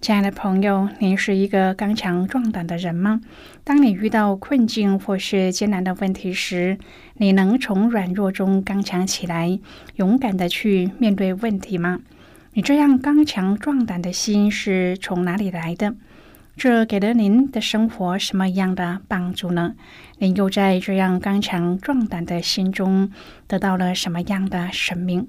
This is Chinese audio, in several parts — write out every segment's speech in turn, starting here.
亲爱的朋友，您是一个刚强壮胆的人吗？当你遇到困境或是艰难的问题时，你能从软弱中刚强起来，勇敢的去面对问题吗？你这样刚强壮胆的心是从哪里来的？这给了您的生活什么样的帮助呢？您又在这样刚强壮胆的心中得到了什么样的生命？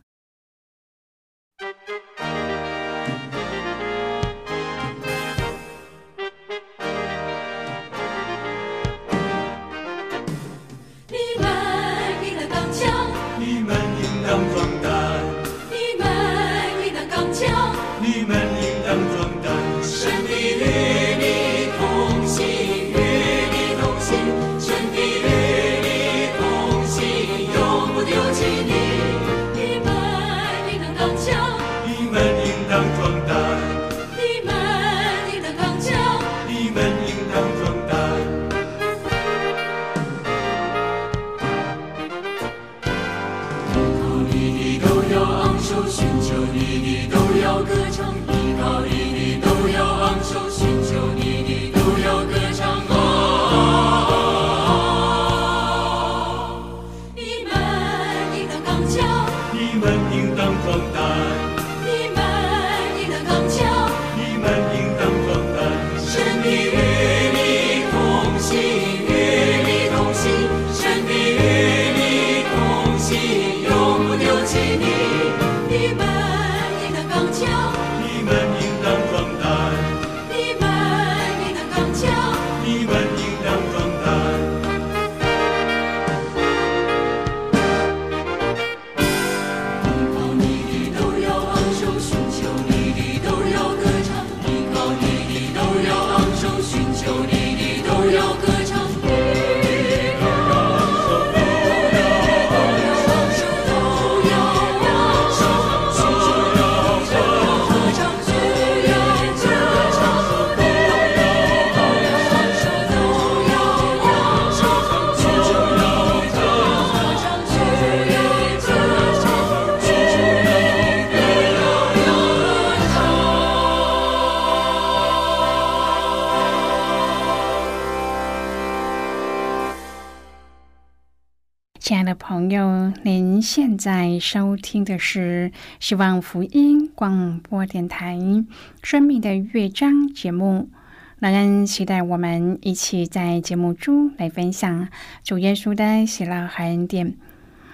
在收听的是希望福音广播电台《生命的乐章》节目。让人期待我们一起在节目中来分享主耶稣的喜乐和恩典。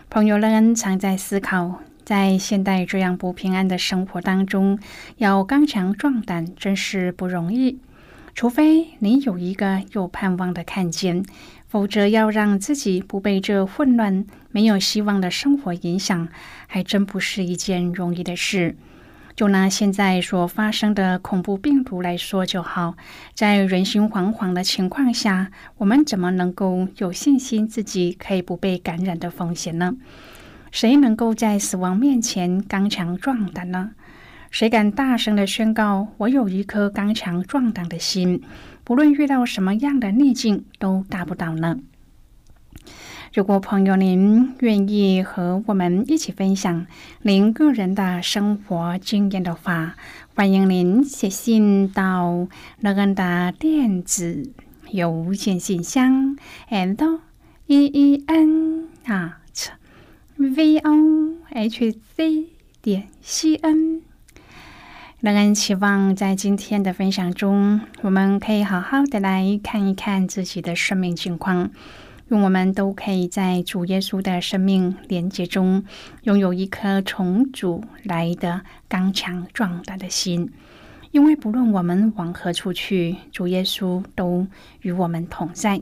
朋友，让人常在思考，在现代这样不平安的生活当中，要刚强壮胆真是不容易。除非你有一个有盼望的看见。否则，要让自己不被这混乱、没有希望的生活影响，还真不是一件容易的事。就拿现在所发生的恐怖病毒来说就好，在人心惶惶的情况下，我们怎么能够有信心自己可以不被感染的风险呢？谁能够在死亡面前刚强壮胆呢？谁敢大声的宣告：“我有一颗刚强壮胆的心，不论遇到什么样的逆境都打不倒呢？”如果朋友您愿意和我们一起分享您个人的生活经验的话，欢迎您写信到乐恩的电子邮件信箱，and e e n 啊 v o h c 点 c n。乐恩期望在今天的分享中，我们可以好好的来看一看自己的生命情况。愿我们都可以在主耶稣的生命连接中，拥有一颗从主来的刚强壮大的心。因为不论我们往何处去，主耶稣都与我们同在。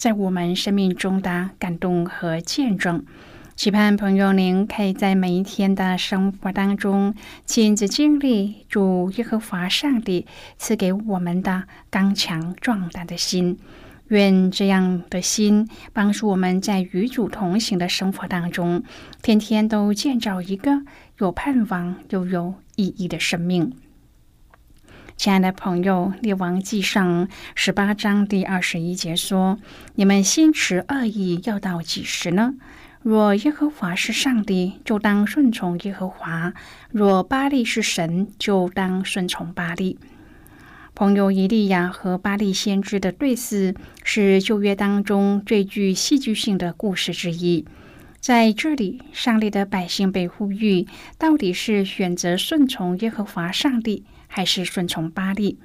在我们生命中的感动和见证。期盼朋友您可以在每一天的生活当中，亲自经历主耶和华上帝赐给我们的刚强壮大的心。愿这样的心帮助我们在与主同行的生活当中，天天都建造一个有盼望又有意义的生命。亲爱的朋友，《列王记上》十八章第二十一节说：“你们心持恶意，要到几时呢？若耶和华是上帝，就当顺从耶和华；若巴利是神，就当顺从巴利。”朋友以利亚和巴利先知的对视是旧约当中最具戏剧性的故事之一。在这里，上帝的百姓被呼吁，到底是选择顺从耶和华上帝，还是顺从巴利？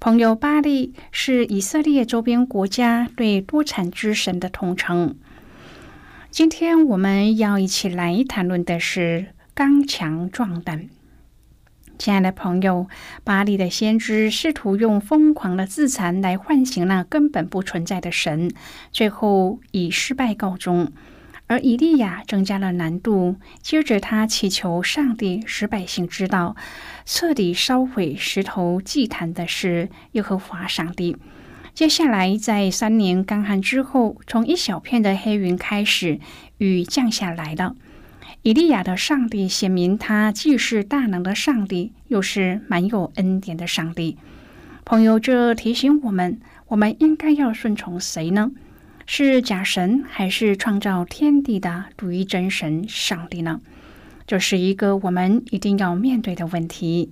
朋友，巴利是以色列周边国家对多产之神的统称。今天我们要一起来谈论的是刚强壮胆。亲爱的朋友，巴黎的先知试图用疯狂的自残来唤醒那根本不存在的神，最后以失败告终。而以利亚增加了难度，接着他祈求上帝使百姓知道，彻底烧毁石头祭坛的是耶和华上帝。接下来，在三年干旱之后，从一小片的黑云开始，雨降下来了。以利亚的上帝显明，他既是大能的上帝，又是满有恩典的上帝。朋友，这提醒我们，我们应该要顺从谁呢？是假神，还是创造天地的独一真神上帝呢？这是一个我们一定要面对的问题。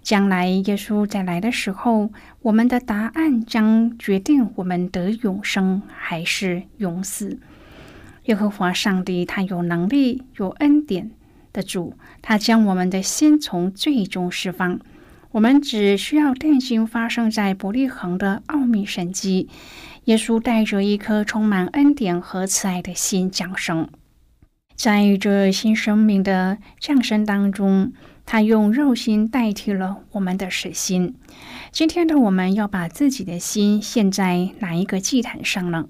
将来耶稣再来的时候，我们的答案将决定我们得永生还是永死。耶和华上帝，他有能力、有恩典的主，他将我们的心从最终释放。我们只需要定睛发生在伯利恒的奥秘神迹。耶稣带着一颗充满恩典和慈爱的心降生，在这新生命的降生当中，他用肉心代替了我们的死心。今天的我们要把自己的心献在哪一个祭坛上呢？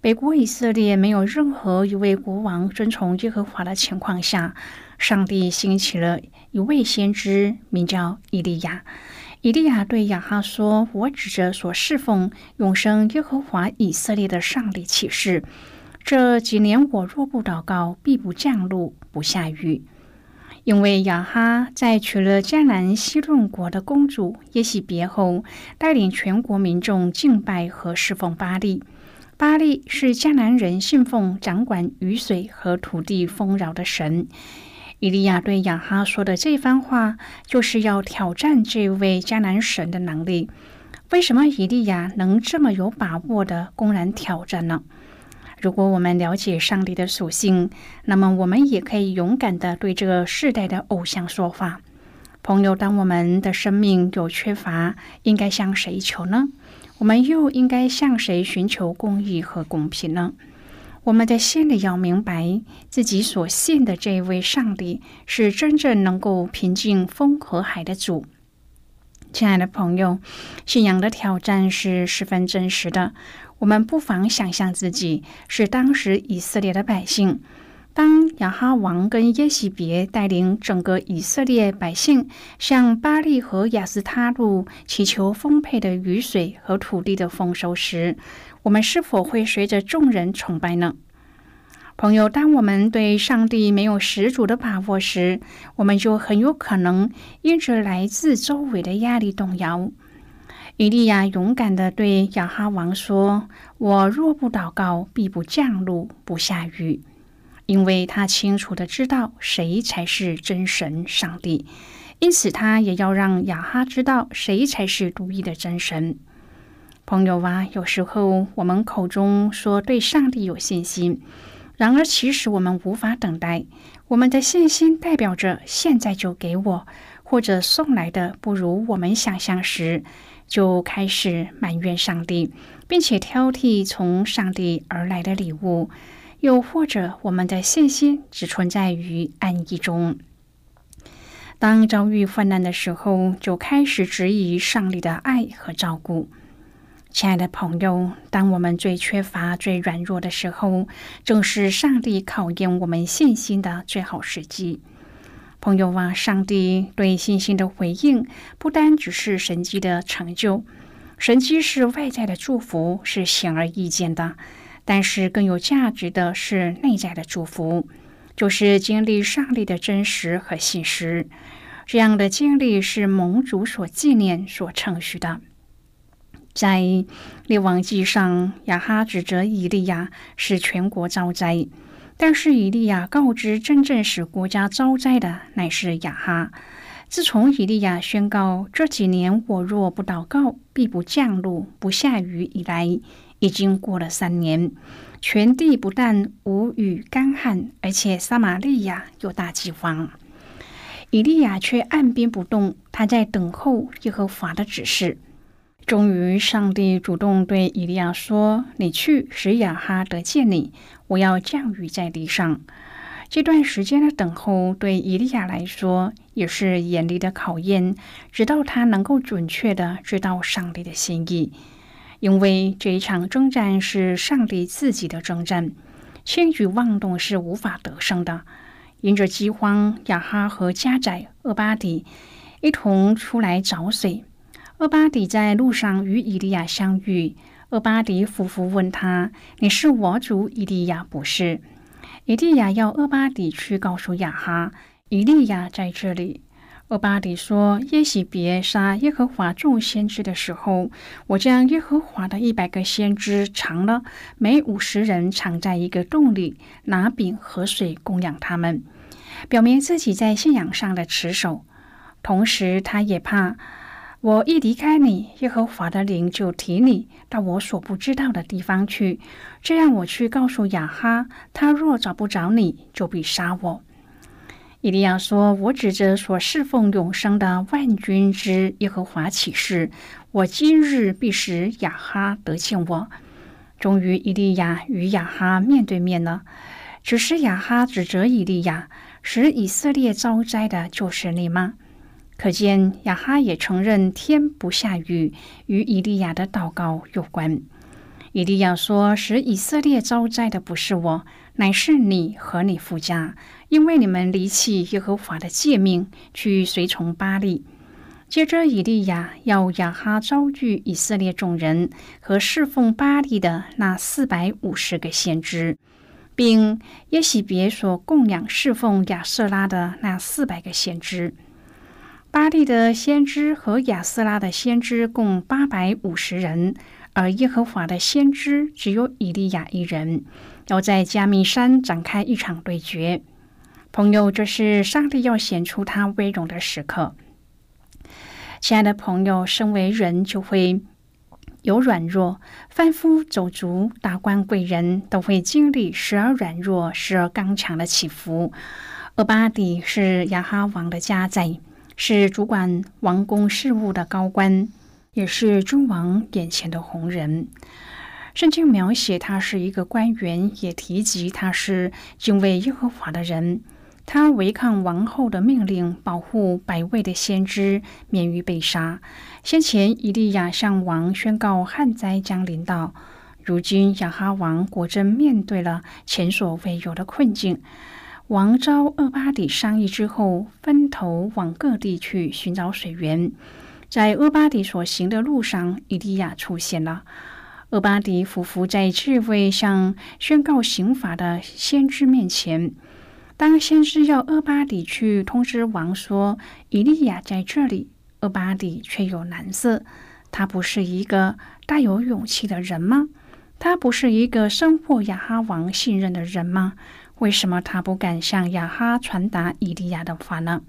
北国以色列没有任何一位国王遵从耶和华的情况下，上帝兴起了一位先知，名叫以利亚。以利亚对亚哈说：“我指着所侍奉永生耶和华以色列的上帝起誓，这几年我若不祷告，必不降露，不下雨。因为亚哈在娶了迦南西顿国的公主耶喜别后，带领全国民众敬拜和侍奉巴利。”巴利是迦南人信奉、掌管雨水和土地丰饶的神。以利亚对亚哈说的这番话，就是要挑战这位迦南神的能力。为什么以利亚能这么有把握的公然挑战呢？如果我们了解上帝的属性，那么我们也可以勇敢的对这个世代的偶像说话。朋友，当我们的生命有缺乏，应该向谁求呢？我们又应该向谁寻求公义和公平呢？我们的心里要明白，自己所信的这位上帝是真正能够平静风和海的主。亲爱的朋友，信仰的挑战是十分真实的。我们不妨想象自己是当时以色列的百姓。当亚哈王跟耶喜别带领整个以色列百姓向巴利和亚斯他路祈求丰沛的雨水和土地的丰收时，我们是否会随着众人崇拜呢？朋友，当我们对上帝没有十足的把握时，我们就很有可能因着来自周围的压力动摇。以利亚勇敢地对亚哈王说：“我若不祷告，必不降露，不下雨。”因为他清楚的知道谁才是真神上帝，因此他也要让亚哈知道谁才是独一的真神。朋友啊，有时候我们口中说对上帝有信心，然而其实我们无法等待。我们的信心代表着现在就给我，或者送来的不如我们想象时，就开始埋怨上帝，并且挑剔从上帝而来的礼物。又或者，我们的信心只存在于安逸中。当遭遇患难的时候，就开始质疑上帝的爱和照顾。亲爱的朋友，当我们最缺乏、最软弱的时候，正是上帝考验我们信心的最好时机。朋友啊，上帝对信心的回应，不单只是神迹的成就，神迹是外在的祝福，是显而易见的。但是更有价值的是内在的祝福，就是经历上帝的真实和信实。这样的经历是盟主所纪念、所称许的。在列王记上，亚哈指责以利亚使全国遭灾，但是以利亚告知真正使国家遭灾的乃是亚哈。自从以利亚宣告这几年我若不祷告，必不降露、不下雨以来。已经过了三年，全地不但无雨干旱，而且撒玛利亚有大饥荒。以利亚却按兵不动，他在等候耶和华的指示。终于，上帝主动对以利亚说：“你去使亚哈得见你，我要降雨在地上。”这段时间的等候对以利亚来说也是严厉的考验，直到他能够准确的知道上帝的心意。因为这一场征战是上帝自己的征战，轻举妄动是无法得胜的。因着饥荒，亚哈和家宰厄巴底一同出来找水。厄巴底在路上与以利亚相遇，厄巴底夫妇问他：“你是我主以利亚不是？”以利亚要厄巴底去告诉亚哈，以利亚在这里。厄巴底说：“耶喜别杀耶和华众先知的时候，我将耶和华的一百个先知藏了，每五十人藏在一个洞里，拿饼和水供养他们，表明自己在信仰上的持守。同时，他也怕我一离开你，耶和华的灵就提你到我所不知道的地方去，这样我去告诉雅哈，他若找不着你，就必杀我。”以利亚说：“我指着所侍奉永生的万军之耶和华起誓，我今日必使雅哈得见我。”终于，以利亚与雅哈面对面了。只是雅哈指责以利亚，使以色列遭灾的就是你吗？可见亚哈也承认天不下雨与以利亚的祷告有关。以利亚说：“使以色列遭灾的不是我，乃是你和你父家。”因为你们离弃耶和华的诫命，去随从巴利。接着，以利亚要亚哈招聚以色列众人和侍奉巴利的那四百五十个先知，并耶喜别所供养侍奉亚瑟拉的那四百个先知。巴利的先知和亚瑟拉的先知共八百五十人，而耶和华的先知只有以利亚一人，要在加密山展开一场对决。朋友，这是上帝要显出他威荣的时刻。亲爱的朋友，身为人就会有软弱，凡夫走卒、达官贵人都会经历时而软弱、时而刚强的起伏。而巴底是亚哈王的家宰，是主管王宫事务的高官，也是君王眼前的红人。圣经描写他是一个官员，也提及他是敬畏耶和华的人。他违抗王后的命令，保护百位的先知免于被杀。先前以利亚向王宣告旱灾将临到，如今亚哈王果真面对了前所未有的困境。王召厄巴底商议之后，分头往各地去寻找水源。在厄巴底所行的路上，以利亚出现了。厄巴迪匍匐在这位向宣告刑罚的先知面前。当先知要厄巴迪去通知王说以利亚在这里，厄巴迪却有难色。他不是一个大有勇气的人吗？他不是一个深获亚哈王信任的人吗？为什么他不敢向亚哈传达以利亚的话呢？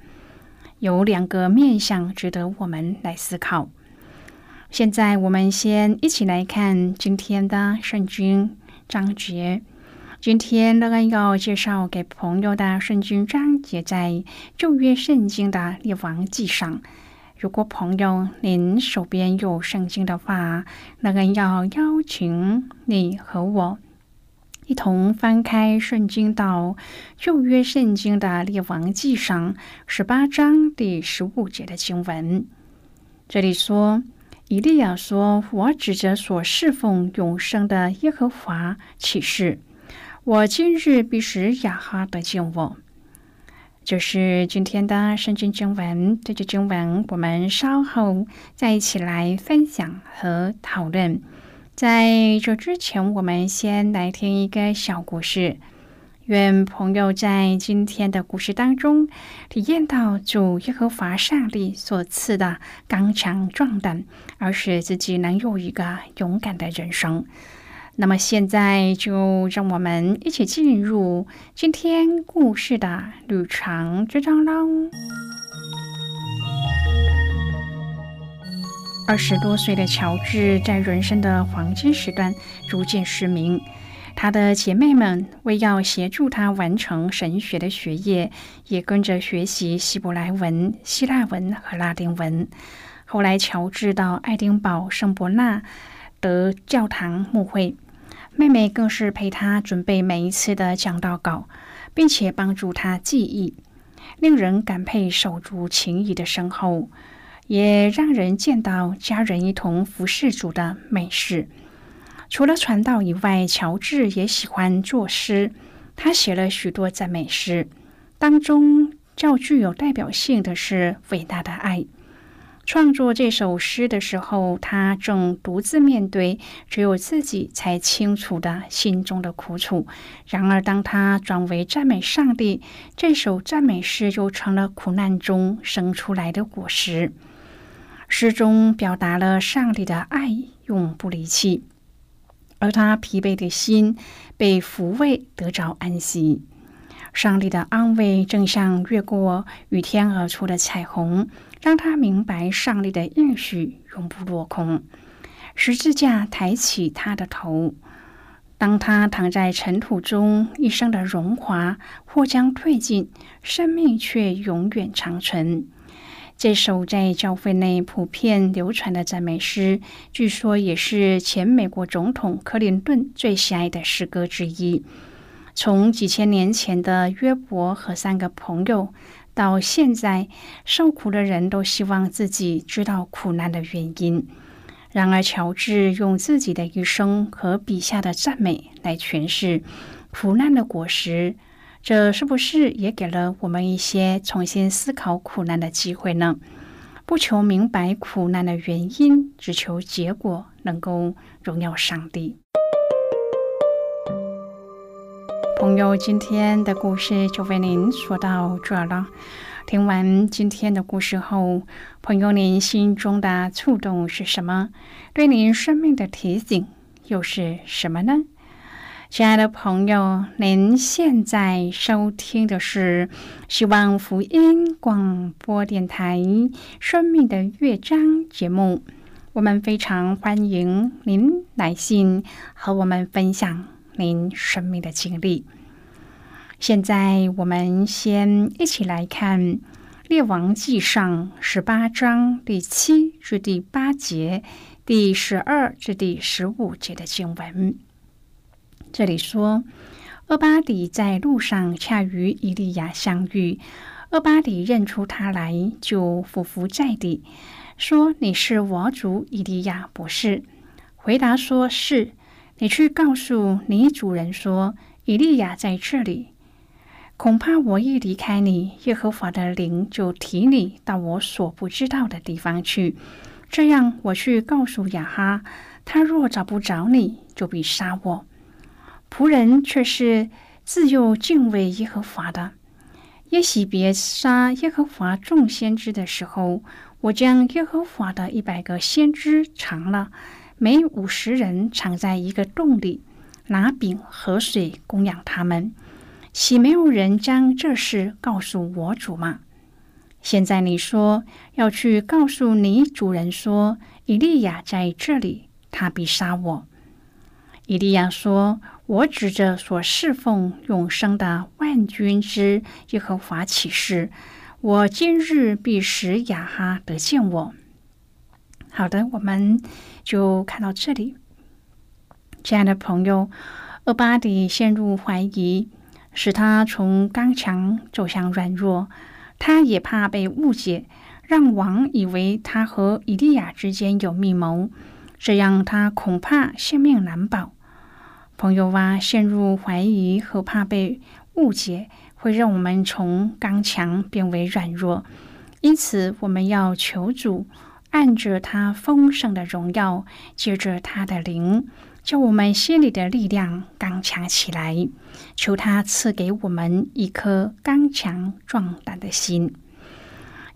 有两个面向值得我们来思考。现在我们先一起来看今天的圣经章节。今天乐恩要介绍给朋友的圣经章节在旧约圣经的列王记上。如果朋友您手边有圣经的话，乐恩要邀请你和我一同翻开圣经到旧约圣经的列王记上十八章第十五节的经文。这里说。以利亚说：“我指着所侍奉永生的耶和华起誓，我今日必使亚哈得见我。”就是今天的圣经经文。这节经文我们稍后再一起来分享和讨论。在这之前，我们先来听一个小故事。愿朋友在今天的故事当中体验到主耶和华上帝所赐的刚强壮胆，而使自己能有一个勇敢的人生。那么现在就让我们一起进入今天故事的旅程之中喽。二十多岁的乔治在人生的黄金时段逐渐失明。他的姐妹们为要协助他完成神学的学业，也跟着学习希伯来文、希腊文和拉丁文。后来，乔治到爱丁堡圣伯纳德教堂牧会，妹妹更是陪他准备每一次的讲道稿，并且帮助他记忆，令人感佩手足情谊的深厚，也让人见到家人一同服侍主的美事。除了传道以外，乔治也喜欢作诗。他写了许多赞美诗，当中较具有代表性的是《伟大的爱》。创作这首诗的时候，他正独自面对只有自己才清楚的心中的苦楚。然而，当他转为赞美上帝，这首赞美诗就成了苦难中生出来的果实。诗中表达了上帝的爱永不离弃。而他疲惫的心被抚慰，得着安息。上帝的安慰正像越过雨天而出的彩虹，让他明白上帝的应许永不落空。十字架抬起他的头，当他躺在尘土中，一生的荣华或将褪尽，生命却永远长存。这首在教会内普遍流传的赞美诗，据说也是前美国总统克林顿最喜爱的诗歌之一。从几千年前的约伯和三个朋友，到现在受苦的人都希望自己知道苦难的原因。然而，乔治用自己的一生和笔下的赞美来诠释苦难的果实。这是不是也给了我们一些重新思考苦难的机会呢？不求明白苦难的原因，只求结果能够荣耀上帝。朋友，今天的故事就为您说到这了。听完今天的故事后，朋友您心中的触动是什么？对您生命的提醒又是什么呢？亲爱的朋友，您现在收听的是希望福音广播电台《生命的乐章》节目。我们非常欢迎您来信和我们分享您生命的经历。现在，我们先一起来看《列王记上十八章第七至第八节、第十二至第十五节的经文。这里说，厄巴底在路上恰与以利亚相遇，厄巴底认出他来，就伏伏在地，说：“你是我主以利亚，不是？”回答说：“是。”你去告诉你主人说：“以利亚在这里。”恐怕我一离开你，耶和华的灵就提你到我所不知道的地方去。这样，我去告诉亚哈，他若找不着你，就必杀我。仆人却是自幼敬畏耶和华的。耶喜别杀耶和华众先知的时候，我将耶和华的一百个先知藏了，每五十人藏在一个洞里，拿饼和水供养他们。岂没有人将这事告诉我主吗？现在你说要去告诉你主人说，以利亚在这里，他必杀我。以利亚说：“我指着所侍奉永生的万军之耶和华起誓，我今日必使亚哈得见我。”好的，我们就看到这里。亲爱的朋友，厄巴底陷入怀疑。使他从刚强走向软弱，他也怕被误解，让王以为他和以利亚之间有密谋，这样他恐怕性命难保。朋友啊，陷入怀疑和怕被误解，会让我们从刚强变为软弱，因此我们要求主按着他丰盛的荣耀，借着他的灵。叫我们心里的力量刚强起来，求他赐给我们一颗刚强壮胆的心。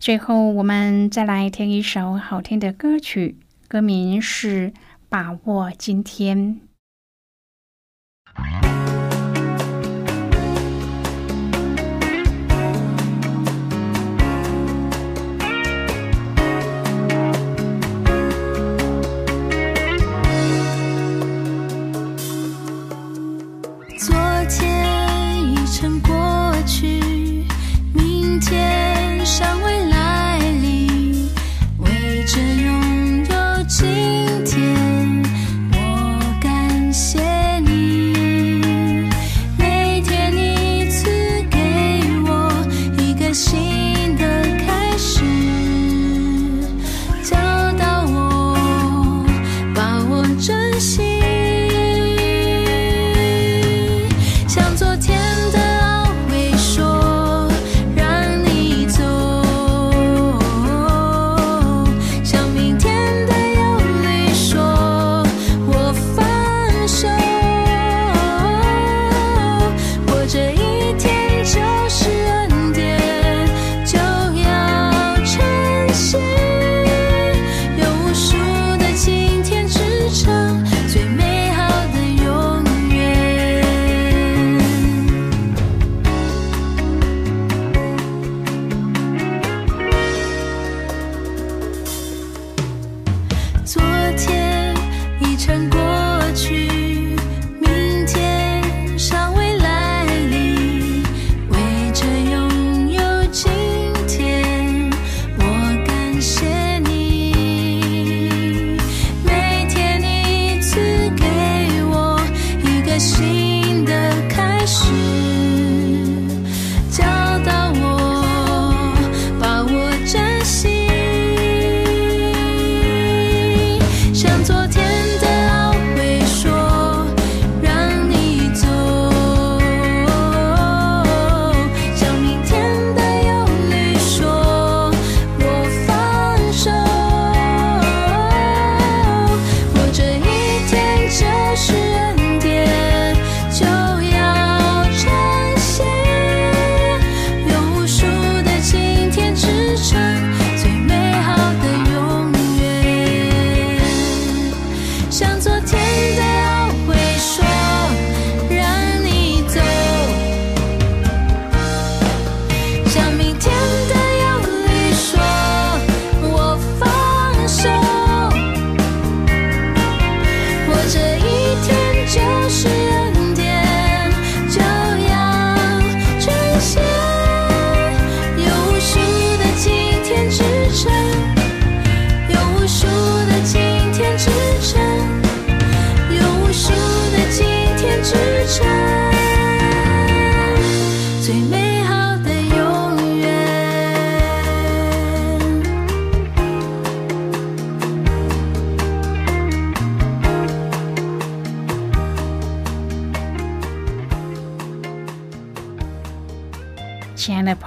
最后，我们再来听一首好听的歌曲，歌名是《把握今天》。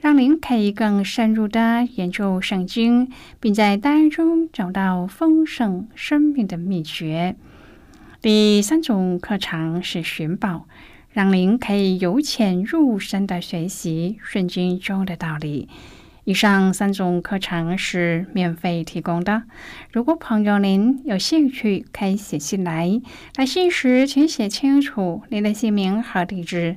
让您可以更深入的研究圣经，并在当中找到丰盛生命的秘诀。第三种课程是寻宝，让您可以由浅入深的学习圣经中的道理。以上三种课程是免费提供的。如果朋友您有兴趣，可以写信来。来信时请写清楚您的姓名和地址。